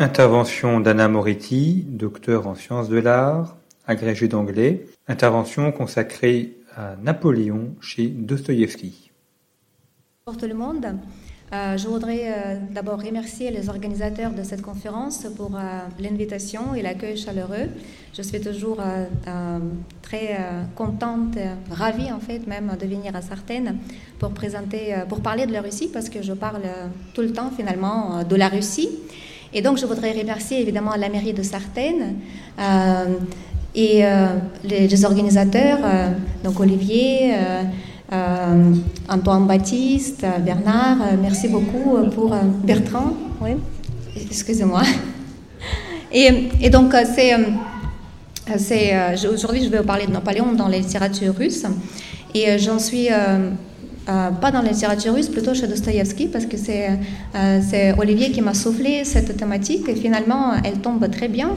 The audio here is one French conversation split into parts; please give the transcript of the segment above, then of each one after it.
Intervention d'Anna Moretti, docteur en sciences de l'art, agrégée d'anglais. Intervention consacrée à Napoléon chez Dostoïevski. Bonjour tout le monde. Euh, je voudrais euh, d'abord remercier les organisateurs de cette conférence pour euh, l'invitation et l'accueil chaleureux. Je suis toujours très contente, ravie en fait même de venir à Sartène pour présenter, pour parler de la Russie parce que je parle tout le temps finalement de la Russie. Et donc je voudrais remercier évidemment la mairie de Sartène euh, et euh, les, organisateurs, euh, donc Olivier. Antoine Baptiste, Bernard, merci beaucoup pour Bertrand, oui, excusez-moi. Et, donc, c'est, aujourd'hui, je vais vous parler de Napoléon dans la littérature russe. Et j'en suis euh, pas dans la littérature russe, plutôt chez Dostoïevski, parce que c'est, euh, c'est Olivier qui m'a soufflé cette thématique. Et finalement, elle tombe très bien.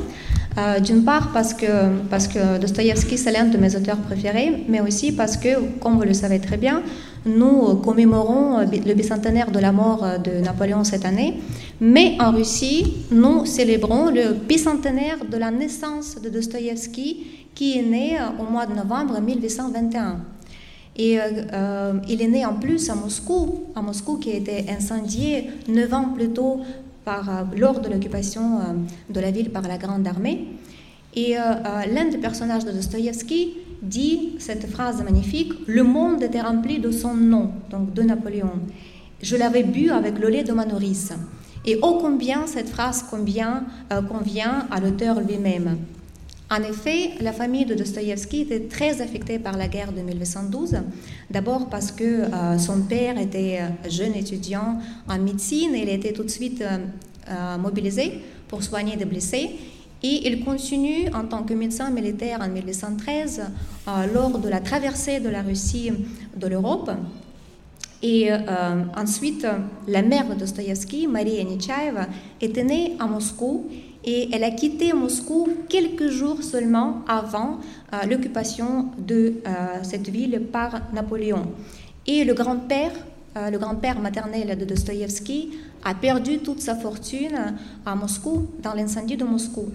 Euh, D'une part parce que, parce que Dostoïevski, c'est l'un de mes auteurs préférés, mais aussi parce que, comme vous le savez très bien, nous commémorons le bicentenaire de la mort de Napoléon cette année, mais en Russie, nous célébrons le bicentenaire de la naissance de Dostoïevski, qui est né au mois de novembre 1821. Et euh, euh, il est né en plus à Moscou, à Moscou qui a été incendié neuf ans plus tôt euh, lors de l'occupation de la ville par la Grande Armée. Et l'un des personnages de Dostoïevski dit cette phrase magnifique Le monde était rempli de son nom, donc de Napoléon. Je l'avais bu avec le lait de ma nourrice. Et ô combien cette phrase convient à l'auteur lui-même. En effet, la famille de Dostoïevski était très affectée par la guerre de 1812. D'abord parce que euh, son père était euh, jeune étudiant en médecine et il était tout de suite euh, mobilisé pour soigner des blessés. Et il continue en tant que médecin militaire en 1813 euh, lors de la traversée de la Russie de l'Europe. Et ensuite, la mère de Dostoïevski, Maria Nechaeva, était née à Moscou et elle a quitté Moscou quelques jours seulement avant euh, l'occupation de euh, cette ville par Napoléon. Et le grand-père, euh, le grand-père maternel de Dostoïevski, a perdu toute sa fortune à Moscou, dans l'incendie de Moscou.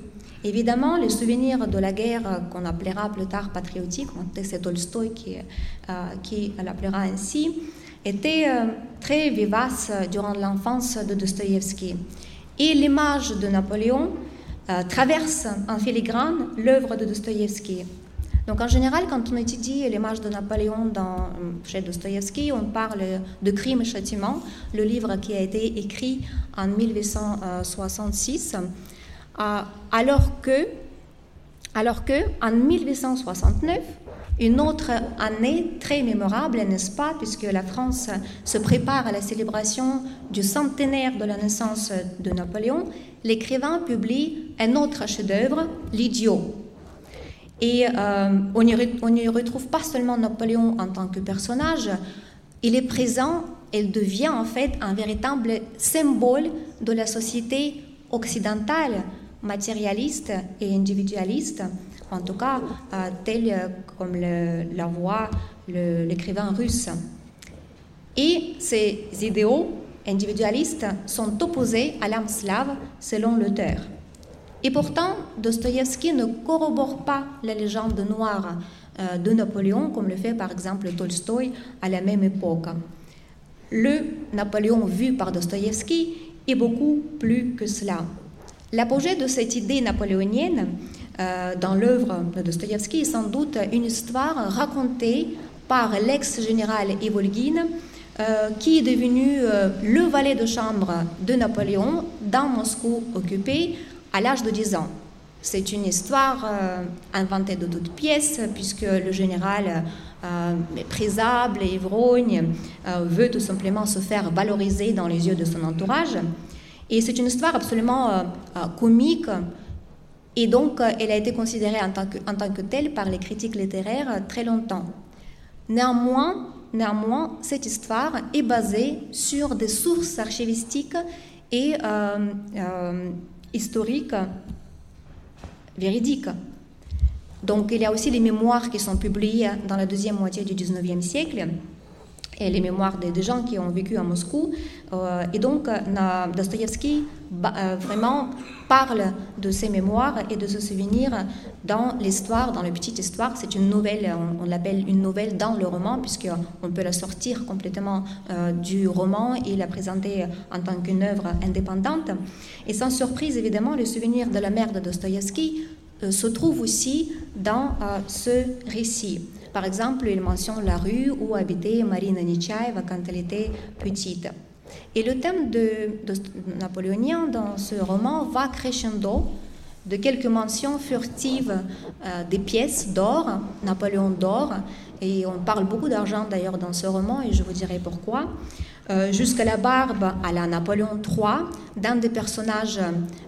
Évidemment, les souvenirs de la guerre qu'on appellera plus tard patriotique, c'est Tolstoï qui, qui l'appellera ainsi, était euh, très vivace durant l'enfance de Dostoïevski. Et l'image de Napoléon euh, traverse en filigrane l'œuvre de Dostoïevski. Donc en général, quand on étudie l'image de Napoléon dans, chez Dostoïevski, on parle de Crime et Châtiment, le livre qui a été écrit en 1866, euh, alors que, alors que en 1869, une autre année très mémorable, n'est-ce pas, puisque la France se prépare à la célébration du centenaire de la naissance de Napoléon, l'écrivain publie un autre chef-d'œuvre, L'Idiot. Et euh, on n'y retrouve pas seulement Napoléon en tant que personnage, il est présent, il devient en fait un véritable symbole de la société occidentale, matérialiste et individualiste, en tout cas euh, tel euh, comme la voit l'écrivain russe. Et ces idéaux individualistes sont opposés à l'âme slave selon l'auteur. Et pourtant, Dostoïevski ne corrobore pas la légende noire euh, de Napoléon comme le fait par exemple Tolstoï à la même époque. Le Napoléon vu par Dostoïevski est beaucoup plus que cela. L'apogée de cette idée napoléonienne euh, dans l'œuvre de Dostoïevski est sans doute une histoire racontée par l'ex-général Ivolgine, euh, qui est devenu euh, le valet de chambre de Napoléon dans Moscou occupé à l'âge de 10 ans. C'est une histoire euh, inventée de toutes pièces, puisque le général méprisable et ivrogne veut tout simplement se faire valoriser dans les yeux de son entourage. Et c'est une histoire absolument comique, et donc elle a été considérée en tant, que, telle par les critiques littéraires très longtemps. Néanmoins, néanmoins, cette histoire est basée sur des sources archivistiques et historiques véridiques. Donc il y a aussi les mémoires qui sont publiées dans la deuxième moitié du 19e siècle et les mémoires des, gens qui ont vécu à Moscou. Euh, et donc, Dostoïevski euh, vraiment parle de ses mémoires et de se souvenirs dans l'histoire, dans la petite histoire. C'est une nouvelle, on, l'appelle une nouvelle dans le roman, puisqu'on peut la sortir complètement euh, du roman et la présenter en tant qu'une œuvre indépendante. Et sans surprise, évidemment, le souvenir de la mère de Dostoïevski euh, se trouve aussi dans euh, ce récit. Par exemple, il mentionne la rue où habitait Marina Nechaeva quand elle était petite. Et le thème de, napoléonien dans ce roman va crescendo de quelques mentions furtives euh, des pièces d'or, Napoléon d'or, et on parle beaucoup d'argent d'ailleurs dans ce roman, et je vous dirai pourquoi, jusqu'à la barbe à la Napoléon III, d'un des personnages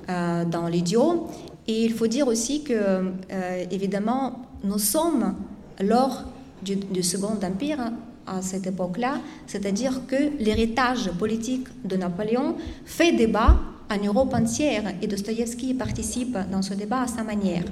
dans l'idiot, et il faut dire aussi que, euh, évidemment, nous sommes lors du, Second Empire à cette époque-là, c'est-à-dire que l'héritage politique de Napoléon fait débat en Europe entière et Dostoïevski participe dans ce débat à sa manière.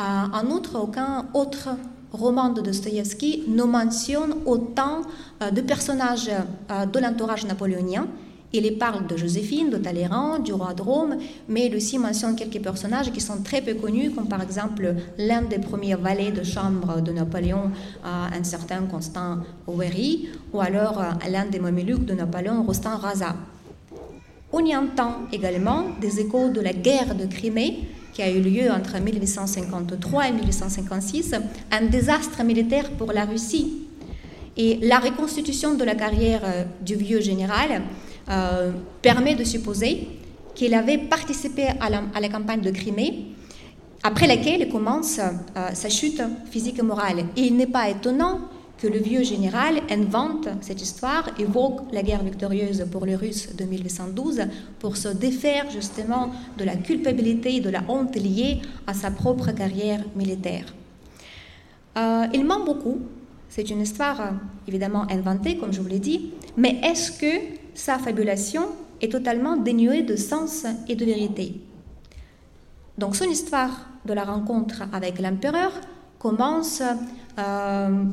Euh, en outre, aucun autre roman de Dostoïevski ne mentionne autant euh, de personnages de l'entourage napoléonien il y parle de Joséphine, de Talleyrand, du roi de Rome, mais il aussi mentionne quelques personnages qui sont très peu connus, comme par exemple l'un des premiers valets de chambre de Napoléon, un certain Constant Owery, ou alors euh, l'un des mamelucs de Napoléon, Rostand Raza. On y entend également des échos de la guerre de Crimée, qui a eu lieu entre 1853 et 1856, un désastre militaire pour la Russie. Et la reconstitution de la carrière euh, du vieux général euh, permet de supposer qu'il avait participé à la, campagne de Crimée, après laquelle commence euh, sa chute physique et morale. Et il n'est pas étonnant que le vieux général invente cette histoire, évoque la guerre victorieuse pour les Russes de 1812 pour se défaire justement de la culpabilité et de la honte liée à sa propre carrière militaire. Euh, il ment beaucoup. C'est une histoire évidemment inventée, comme je vous l'ai dit, mais est-ce que sa fabulation est totalement dénuée de sens et de vérité. Donc son histoire de la rencontre avec l'empereur commence euh,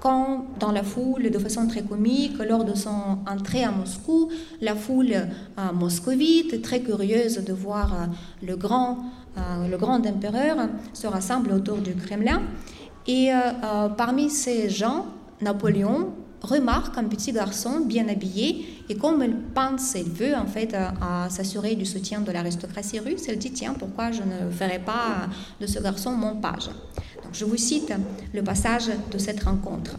quand, dans la foule, de façon très comique, lors de son entrée à Moscou, la foule euh, moscovite, très curieuse de voir euh, le, grand, le grand empereur, se rassemble autour du Kremlin. Et parmi ces gens, Napoléon remarque un petit garçon bien habillé et comme elle pense, elle veut en fait s'assurer du soutien de l'aristocratie russe, elle dit tiens pourquoi je ne ferai pas de ce garçon mon page? Donc je vous cite le passage de cette rencontre.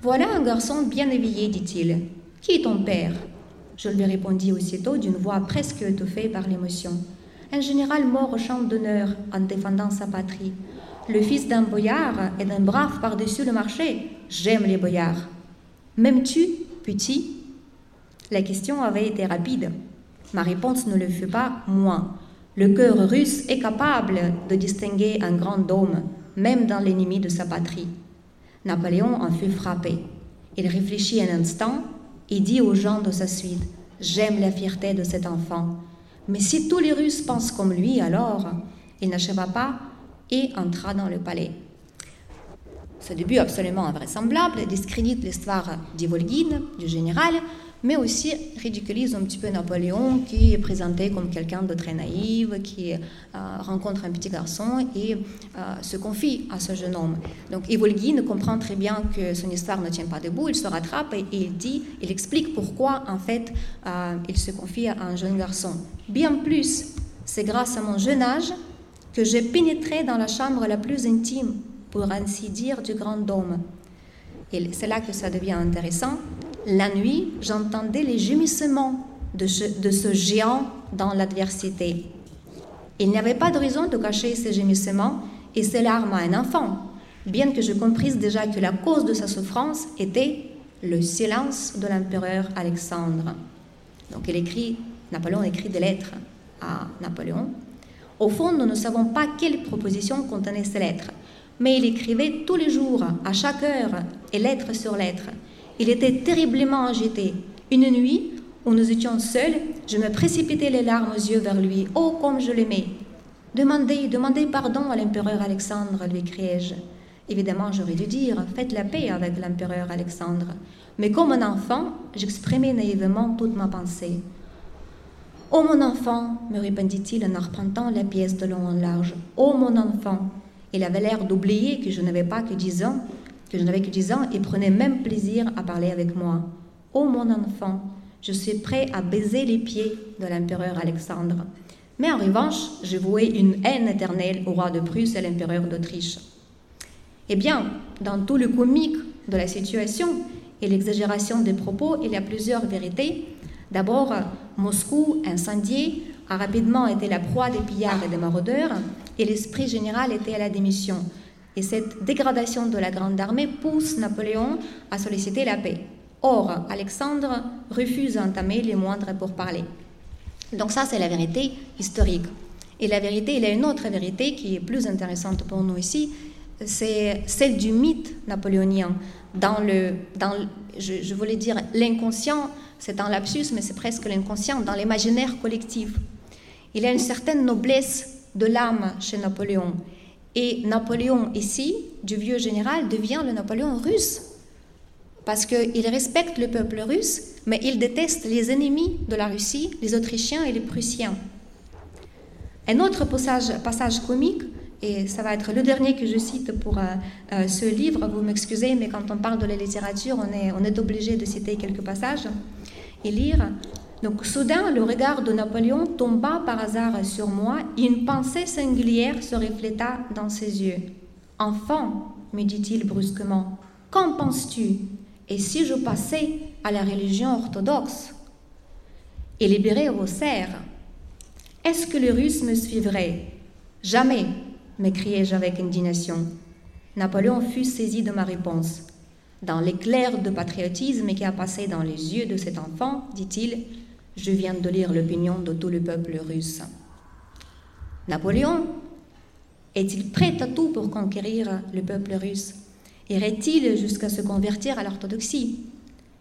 Voilà un garçon bien habillé, dit-il. Qui est ton père? Je lui répondis aussitôt d'une voix presque étouffée par l'émotion. Un général mort au champ d'honneur en défendant sa patrie. Le fils d'un boyard et d'un brave par-dessus le marché. J'aime les boyards. M'aimes-tu, petit? La question avait été rapide. Ma réponse ne le fut pas moins. Le cœur russe est capable de distinguer un grand homme, même dans l'ennemi de sa patrie. Napoléon en fut frappé. Il réfléchit un instant et dit aux gens de sa suite J'aime la fierté de cet enfant. Mais si tous les Russes pensent comme lui, alors il n'acheva pas et entra dans le palais. Ce début absolument invraisemblable discrédite l'histoire d'Ivolgine, du général, mais aussi ridiculise un petit peu Napoléon qui est présenté comme quelqu'un de très naïf, qui euh, rencontre un petit garçon et euh, se confie à ce jeune homme. Donc Ivolgine comprend très bien que son histoire ne tient pas debout, il se rattrape et, il dit, il explique pourquoi en fait euh, il se confie à un jeune garçon. Bien plus, c'est grâce à mon jeune âge que j'ai pénétré dans la chambre la plus intime pour ainsi dire, du grand dôme. Et c'est là que ça devient intéressant. La nuit, j'entendais les gémissements de ce, géant dans l'adversité. Il n'y avait pas de raison de cacher ses gémissements et ses larmes à un enfant, bien que je comprisse déjà que la cause de sa souffrance était le silence de l'empereur Alexandre. Donc il écrit, Napoléon écrit des lettres à Napoléon. Au fond, nous ne savons pas quelle proposition contenaient ces lettres, mais il écrivait tous les jours, à chaque heure, et lettre sur lettre. Il était terriblement agité. Une nuit, où nous étions seuls, je me précipitais les larmes aux yeux vers lui. Oh, comme je l'aimais Demandez, demandez pardon à l'empereur Alexandre, lui criai-je. Évidemment, j'aurais dû dire Faites la paix avec l'empereur Alexandre. Mais comme un enfant, j'exprimais naïvement toute ma pensée. Oh mon enfant, me répondit-il en arpentant la pièce de long en large. Oh mon enfant. Il avait l'air d'oublier que je n'avais pas que dix ans, que je n'avais que ans et prenait même plaisir à parler avec moi. Oh mon enfant, je suis prêt à baiser les pieds de l'empereur Alexandre. Mais en revanche, je vouais une haine éternelle au roi de Prusse et à l'empereur d'Autriche. Eh bien, dans tout le comique de la situation et l'exagération des propos, il y a plusieurs vérités. D'abord, Moscou, incendié, a rapidement été la proie des pillards et des maraudeurs, et l'esprit général était à la démission. Et cette dégradation de la grande armée pousse Napoléon à solliciter la paix. Or, Alexandre refuse d'entamer les moindres pourparlers. Donc ça, c'est la vérité historique. Et la vérité, il y a une autre vérité qui est plus intéressante pour nous ici, c'est celle du mythe napoléonien. Dans le, dans, je, je voulais dire l'inconscient, c'est un lapsus, mais c'est presque l'inconscient, dans l'imaginaire collectif. Il y a une certaine noblesse de l'âme chez Napoléon. Et Napoléon ici, du vieux général, devient le Napoléon russe parce qu'il respecte le peuple russe, mais il déteste les ennemis de la Russie, les Autrichiens et les Prussiens. Un autre passage, passage comique, et ça va être le dernier que je cite pour euh, euh, ce livre, vous m'excusez, mais quand on parle de la littérature, on est, obligé de citer quelques passages et lire. Donc soudain, le regard de Napoléon tomba par hasard sur moi. Et une pensée singulière se refléta dans ses yeux. Enfant, me dit-il brusquement, qu'en penses-tu? Et si je passais à la religion orthodoxe? Et libérais vos serfs, est-ce que les Russes me suivraient Jamais, m'écriai-je avec indignation. Napoléon fut saisi de ma réponse. Dans l'éclair de patriotisme qui a passé dans les yeux de cet enfant, dit-il, je viens de lire l'opinion de tout le peuple russe. Napoléon est-il prêt à tout pour conquérir le peuple russe? Irait-il jusqu'à se convertir à l'orthodoxie?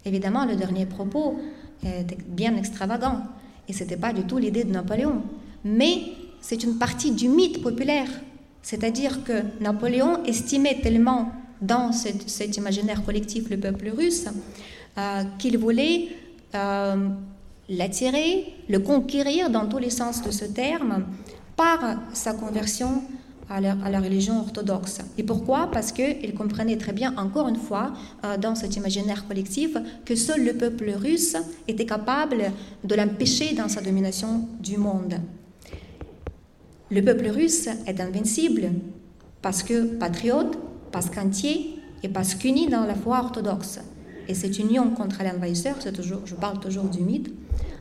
Évidemment, le dernier propos était bien extravagant et ce n'était pas du tout l'idée de Napoléon. Mais c'est une partie du mythe populaire. C'est-à-dire que Napoléon estimait tellement dans cet, imaginaire collectif le peuple russe euh, qu'il voulait euh, l'attirer, le conquérir dans tous les sens de ce terme par sa conversion à la, religion orthodoxe. Et pourquoi? Parce qu'il comprenait très bien, encore une fois, euh, dans cet imaginaire collectif, que seul le peuple russe était capable de l'empêcher dans sa domination du monde. Le peuple russe est invincible parce que patriote, parce qu'entier et parce qu'uni dans la foi orthodoxe. Et cette union contre l'envahisseur, je parle toujours du mythe,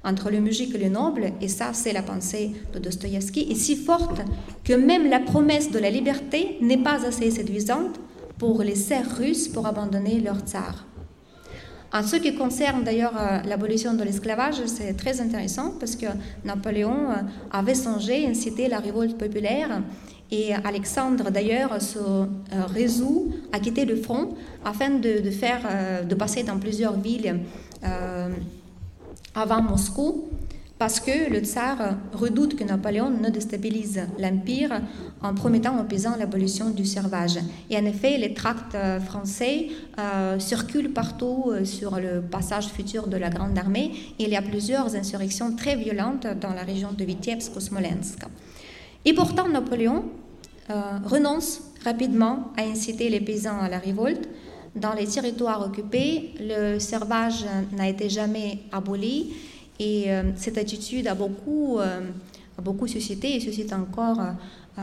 entre le musique et le noble, et ça c'est la pensée de Dostoïevski, est si forte que même la promesse de la liberté n'est pas assez séduisante pour les serfs russes pour abandonner leur tsar. En ce qui concerne d'ailleurs euh, l'abolition de l'esclavage, c'est très intéressant parce que Napoléon euh, avait songé inciter la révolte populaire et Alexandre d'ailleurs se euh, résout à quitter le front afin de, faire, de passer dans plusieurs villes avant Moscou, parce que le tsar redoute que Napoléon ne déstabilise l'Empire en promettant aux paysans l'abolition du servage. Et en effet, les tracts euh, français euh, circulent partout euh, sur le passage futur de la Grande Armée. il y a plusieurs insurrections très violentes dans la région de Vitebsk-Smolensk. Et pourtant, Napoléon renonce rapidement à inciter les paysans à la révolte dans les territoires occupés, le servage n'a été jamais aboli et euh, cette attitude a beaucoup, euh, a beaucoup suscité et suscite encore euh,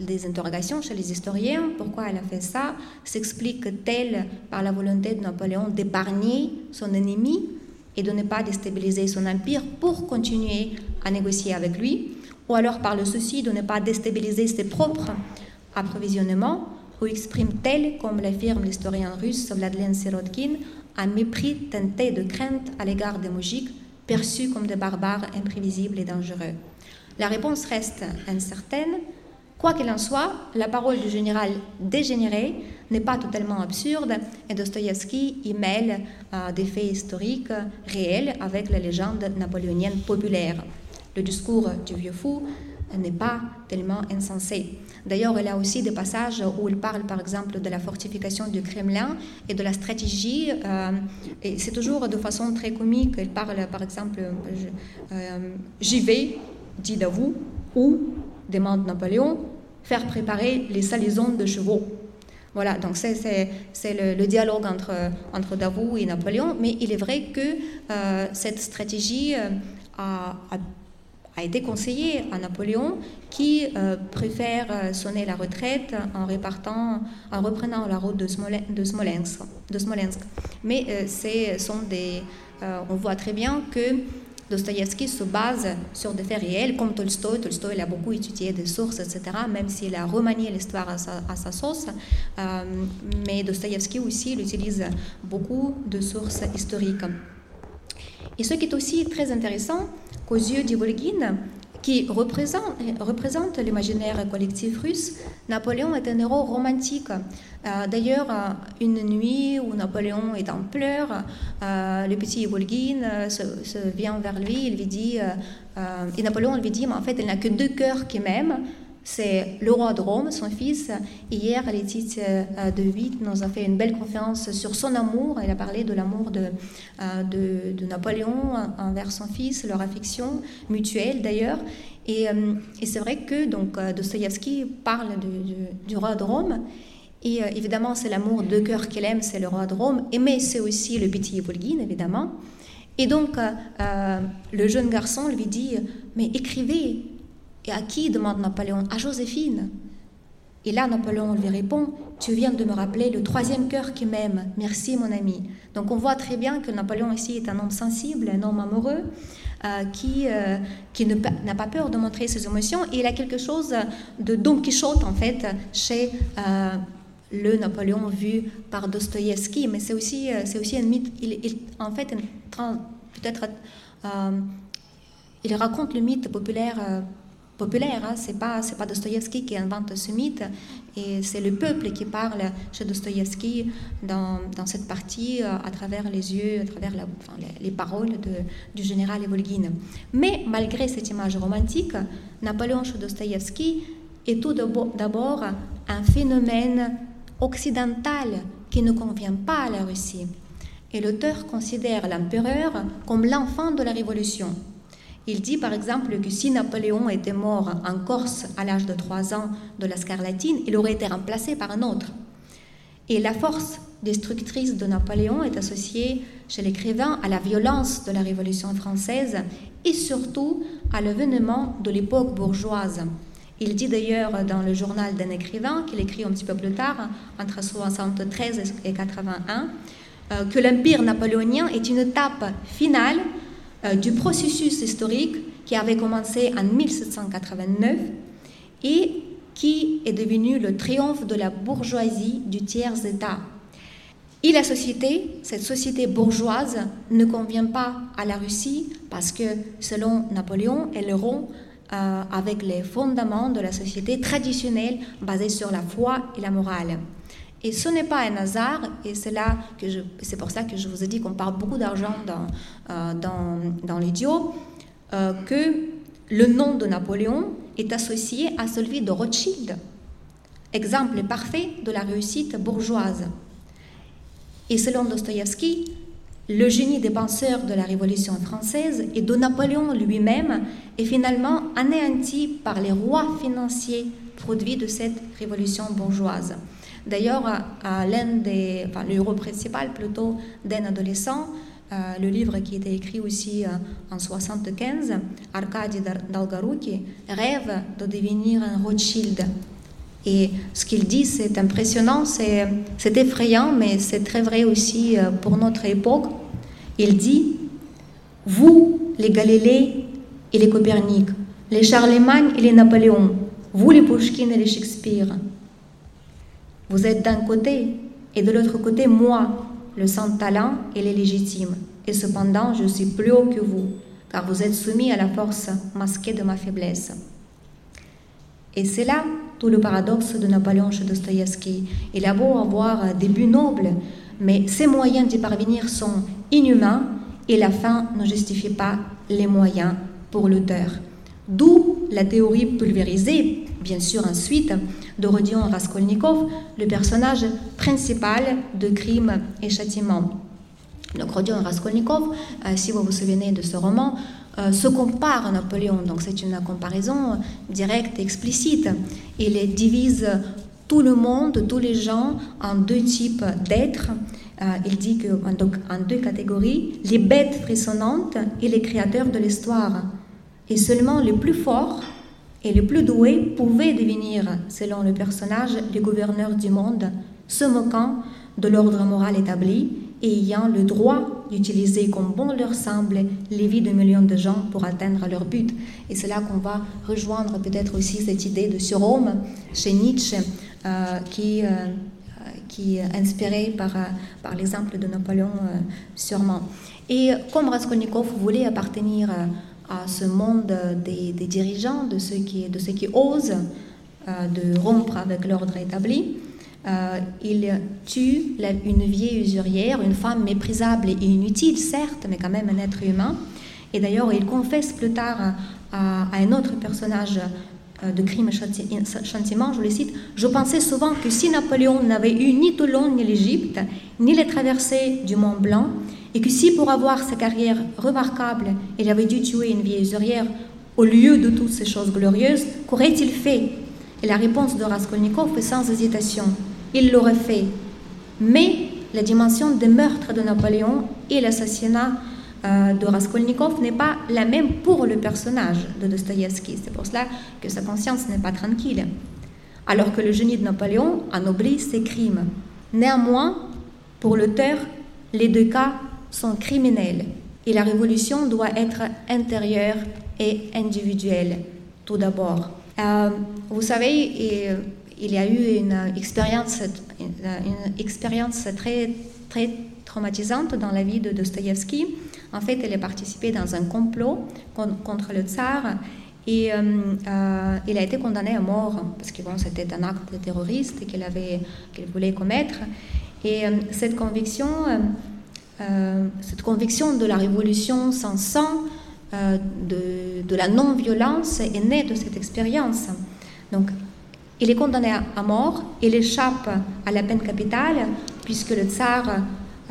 des interrogations chez les historiens. Pourquoi elle a fait ça? S'explique-t-elle par la volonté de Napoléon d'épargner son ennemi et de ne pas déstabiliser son empire pour continuer à négocier avec lui? Ou alors par le souci de ne pas déstabiliser ses propres approvisionnements, ou exprime-t-elle, comme l'affirme l'historien russe Vladlen Sirotkin, un mépris teinté de crainte à l'égard des moujiks, perçus comme des barbares imprévisibles et dangereux La réponse reste incertaine. Quoi qu'il en soit, la parole du général dégénéré n'est pas totalement absurde et Dostoïevski y mêle euh, des faits historiques réels avec la légende napoléonienne populaire. Le discours du vieux fou n'est pas tellement insensé. D'ailleurs, il y a aussi des passages où il parle, par exemple, de la fortification du Kremlin et de la stratégie. Euh, et c'est toujours de façon très comique. Il parle, par exemple, euh, j'y vais, dit Davout, ou, demande Napoléon, faire préparer les salaisons de chevaux. Voilà, donc c'est, le, le, dialogue entre, entre Davout et Napoléon, mais il est vrai que euh, cette stratégie a a été conseillé à Napoléon qui euh, préfère euh, sonner la retraite en, reprenant la route de, Smolensk. Mais euh, sont des, on voit très bien que Dostoïevski se base sur des faits réels, comme Tolstoï. Tolstoï a beaucoup étudié des sources, etc., même s'il a remanié l'histoire à sa, à sa sauce. mais Dostoïevski aussi il utilise beaucoup de sources historiques. Et ce qui est aussi très intéressant, aux yeux d'Ivolgin, qui représente, l'imaginaire collectif russe, Napoléon est un héros romantique. Euh, d'ailleurs, euh, une nuit où Napoléon est en pleurs, euh, le petit Ivolgin se, vient vers lui, il lui dit, et Napoléon lui dit, mais en fait, il n'a que deux cœurs qui m'aiment, c'est le roi de Rome, son fils. Hier, Laetitia euh, de Witt nous a fait une belle conférence sur son amour. Elle a parlé de l'amour de, euh, de, Napoléon envers son fils, leur affection mutuelle d'ailleurs. Et, euh, et c'est vrai que donc Dostoïevski parle du, roi de Rome. Et évidemment, c'est l'amour de cœur qu'il aime, c'est le roi de Rome. Mais c'est aussi le petit Volgin, évidemment. Et donc, le jeune garçon lui dit Mais écrivez, et à qui demande Napoléon? À Joséphine. Et là, Napoléon lui répond Tu viens de me rappeler le troisième cœur qui m'aime. Merci, mon ami. Donc, on voit très bien que Napoléon ici est un homme sensible, un homme amoureux, euh, qui, euh, qui n'a pas peur de montrer ses émotions. Et il a quelque chose de Don Quichotte, en fait, chez euh, le Napoléon vu par Dostoïevski. Mais c'est aussi, aussi un mythe. Il, en fait, peut-être. il raconte le mythe populaire populaire. Hein. C'est pas c'est pas Dostoïevski qui invente ce mythe, et c'est le peuple qui parle chez Dostoïevski dans, dans, cette partie euh, à travers les yeux, à travers enfin, les, paroles de, du général Evolgin. Mais malgré cette image romantique, Napoléon chez Dostoïevski est tout d'abord un phénomène occidental qui ne convient pas à la Russie. Et l'auteur considère l'empereur comme l'enfant de la révolution. Il dit par exemple que si Napoléon était mort en Corse à l'âge de 3 ans de la scarlatine, il aurait été remplacé par un autre. Et la force destructrice de Napoléon est associée chez l'écrivain à la violence de la Révolution française et surtout à l'événement de l'époque bourgeoise. Il dit d'ailleurs dans le journal d'un écrivain, qu'il écrit un petit peu plus tard, entre 73 et 81, euh, que l'empire napoléonien est une étape finale euh, du processus historique qui avait commencé en 1789 et qui est devenu le triomphe de la bourgeoisie du tiers-État. Et la société, cette société bourgeoise, ne convient pas à la Russie parce que, selon Napoléon, elle rompt euh, avec les fondements de la société traditionnelle basée sur la foi et la morale. Et ce n'est pas un hasard, et c'est là que c'est pour ça que je vous ai dit qu'on parle beaucoup d'argent dans, euh, dans, l'idiot, euh, que le nom de Napoléon est associé à celui de Rothschild, exemple parfait de la réussite bourgeoise. Et selon Dostoïevski, le génie des penseurs de la Révolution française et de Napoléon lui-même est finalement anéanti par les rois financiers produits de cette révolution bourgeoise. D'ailleurs, l'un des, enfin, le héros principal plutôt d'un adolescent, euh, le livre qui était écrit aussi euh, en 75, Arkady Dalgaruki, rêve de devenir un Rothschild. Et ce qu'il dit, c'est impressionnant, c'est effrayant, mais c'est très vrai aussi euh, pour notre époque. Il dit, vous, les Galilées et les Copernic, les Charlemagne et les Napoléon, vous les Pushkin et les Shakespeare. Vous êtes d'un côté et de l'autre côté moi, le sans talent et les légitimes. Et cependant, je suis plus haut que vous, car vous êtes soumis à la force masquée de ma faiblesse. Et c'est là tout le paradoxe de Napoléon chez Dostoïevski. Il a beau avoir des buts nobles, mais ses moyens d'y parvenir sont inhumains et la fin ne justifie pas les moyens pour l'auteur. D'où la théorie pulvérisée, bien sûr ensuite, de Rodion Raskolnikov, le personnage principal de Crime et Châtiment. Donc Rodion Raskolnikov, euh, si vous vous souvenez de ce roman, euh, se compare à Napoléon, donc c'est une comparaison directe et explicite. Il divise tout le monde, tous les gens en deux types d'êtres. Euh, il dit que donc, en deux catégories, les bêtes frissonnantes et les créateurs de l'histoire. Et seulement les plus forts et les plus doués pouvaient devenir, selon le personnage, les gouverneurs du monde, se moquant de l'ordre moral établi et ayant le droit d'utiliser comme bon leur semble les vies de millions de gens pour atteindre leur but. Et c'est là qu'on va rejoindre peut-être aussi cette idée de surhomme chez Nietzsche, euh, qui, euh, qui est inspiré par, euh, par l'exemple de Napoléon sûrement. Et comme Raskolnikov voulait appartenir à ce monde des, dirigeants, de ceux qui, de ceux qui osent de rompre avec l'ordre établi, euh, il tue une vieille usurière, une femme méprisable et inutile, certes, mais quand même un être humain. Et d'ailleurs, il confesse plus tard à, un autre personnage euh, de crime châtiment, je le cite, Je pensais souvent que si Napoléon n'avait eu ni Toulon ni l'Égypte, ni les traversées du Mont Blanc, et que si pour avoir sa carrière remarquable, il avait dû tuer une vieille usurière au lieu de toutes ces choses glorieuses, qu'aurait-il fait? Et la réponse de Raskolnikov est sans hésitation il l'aurait fait. Mais la dimension des meurtres de Napoléon et l'assassinat euh, de Raskolnikov n'est pas la même pour le personnage de Dostoïevski. C'est pour cela que sa conscience n'est pas tranquille. Alors que le génie de Napoléon anoblit ses crimes. Néanmoins, pour l'auteur, les deux cas sont criminels et la révolution doit être intérieure et individuelle, tout d'abord. Euh, vous savez, il y a eu une expérience, une expérience très, très traumatisante dans la vie de Dostoïevski. En fait, elle a participé dans un complot contre le tsar et euh, euh, il a été condamné à mort parce que c'était un acte terroriste qu'il avait, qu'il voulait commettre. Et euh, cette conviction, cette conviction de la révolution sans sang, de, de la non-violence, est née de cette expérience. Donc, il est condamné à mort, il échappe à la peine capitale, puisque le tsar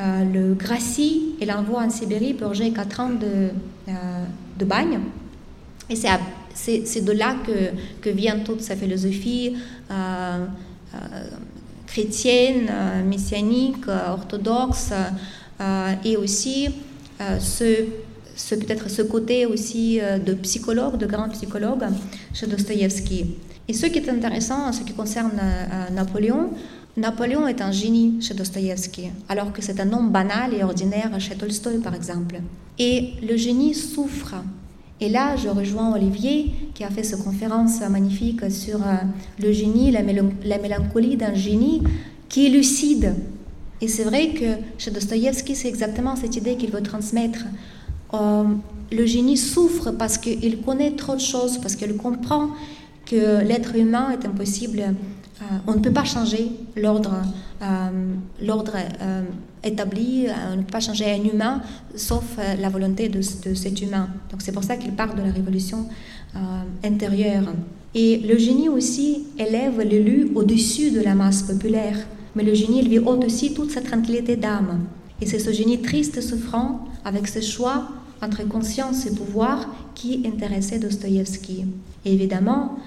euh, le gracie et l'envoie en Sibérie purger quatre ans de, euh, de bagne. Et c'est de là que, que, vient toute sa philosophie euh, chrétienne, messianique, orthodoxe, et aussi ce, ce peut-être ce côté aussi de psychologue, de grand psychologue chez Dostoïevski. Et ce qui est intéressant en ce qui concerne euh, Napoléon, Napoléon est un génie chez Dostoïevski, alors que c'est un homme banal et ordinaire chez Tolstoï, par exemple. Et le génie souffre. Et là, je rejoins Olivier, qui a fait cette conférence magnifique sur euh, le génie, la, mélancolie d'un génie qui est lucide. Et c'est vrai que chez Dostoïevski, c'est exactement cette idée qu'il veut transmettre. Euh, le génie souffre parce qu'il connaît trop de choses, parce qu'il comprend que l'être humain est impossible, euh, on ne peut pas changer l'ordre euh, établi, on ne peut pas changer un humain sauf la volonté de, de cet humain. Donc c'est pour ça qu'il parle de la révolution intérieure. Et le génie aussi élève l'élu au-dessus de la masse populaire. Mais le génie, il vit au-dessus toute sa tranquillité d'âme. Et c'est ce génie triste et souffrant, avec ce choix entre conscience et pouvoir, qui intéressait Dostoïevski. Évidemment,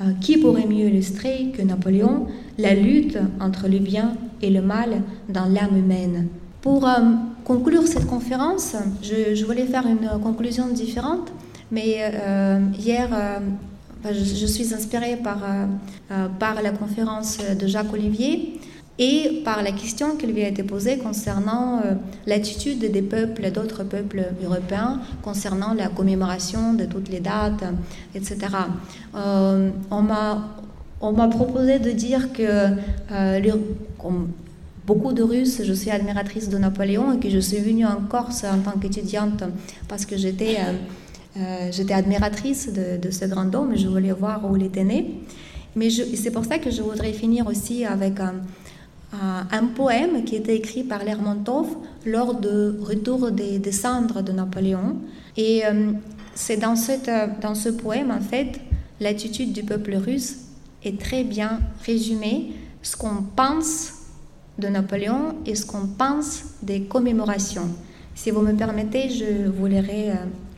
euh, qui pourrait mieux illustrer que Napoléon la lutte entre le bien et le mal dans l'âme humaine? Pour euh, conclure cette conférence, je, voulais faire une conclusion différente, mais euh, hier, je, suis inspirée par, par la conférence de Jacques Olivier et par la question qui lui a été posée concernant euh, l'attitude des peuples, d'autres peuples européens, concernant la commémoration de toutes les dates, etc. Euh, on m'a proposé de dire que, euh, comme beaucoup de Russes, je suis admiratrice de Napoléon et que je suis venue en Corse en tant qu'étudiante parce que j'étais j'étais admiratrice de, de, ce grand homme et je voulais voir où il était né. Mais c'est pour ça que je voudrais finir aussi avec un un poème qui était écrit par Lermontov lors du retour des, cendres de Napoléon. Et euh, c'est dans, dans ce poème, en fait, l'attitude du peuple russe est très bien résumée, ce qu'on pense de Napoléon et ce qu'on pense des commémorations. Si vous me permettez, je vous lirai euh,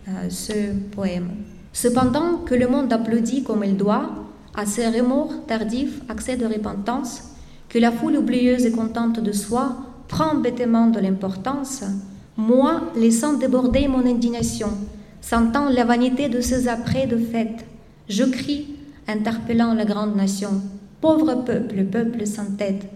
euh, ce poème. Cependant que le monde applaudit comme il doit, à ses remords tardifs, accès de repentance, que la foule oublieuse et contente de soi prend bêtement de l'importance, moi, laissant déborder mon indignation, sentant la vanité de ces apprêts de fête, je crie, interpellant la grande nation, Pauvre peuple, peuple sans tête,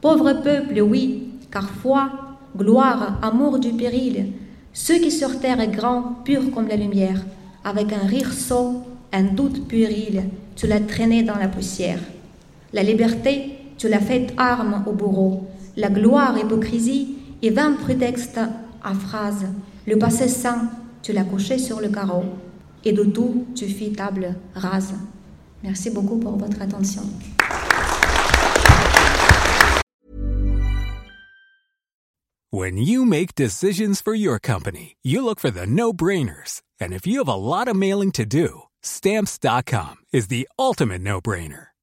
pauvre peuple, oui, car foi, gloire, amour du péril, ceux qui sur terre est grand, pur comme la lumière, avec un rire sot, un doute puéril, tu l'as traîné dans la poussière. La liberté, tu l'as fait arme au bourreau. La gloire, hypocrisie et vingt prétextes à phrases. Le passé saint, tu l'as couché sur le carreau. Et de tout, tu fis table rase. Merci beaucoup pour votre attention. When you make decisions for your company, you look for the no-brainers. And if you have a lot of mailing to do, stamps.com is the ultimate no-brainer.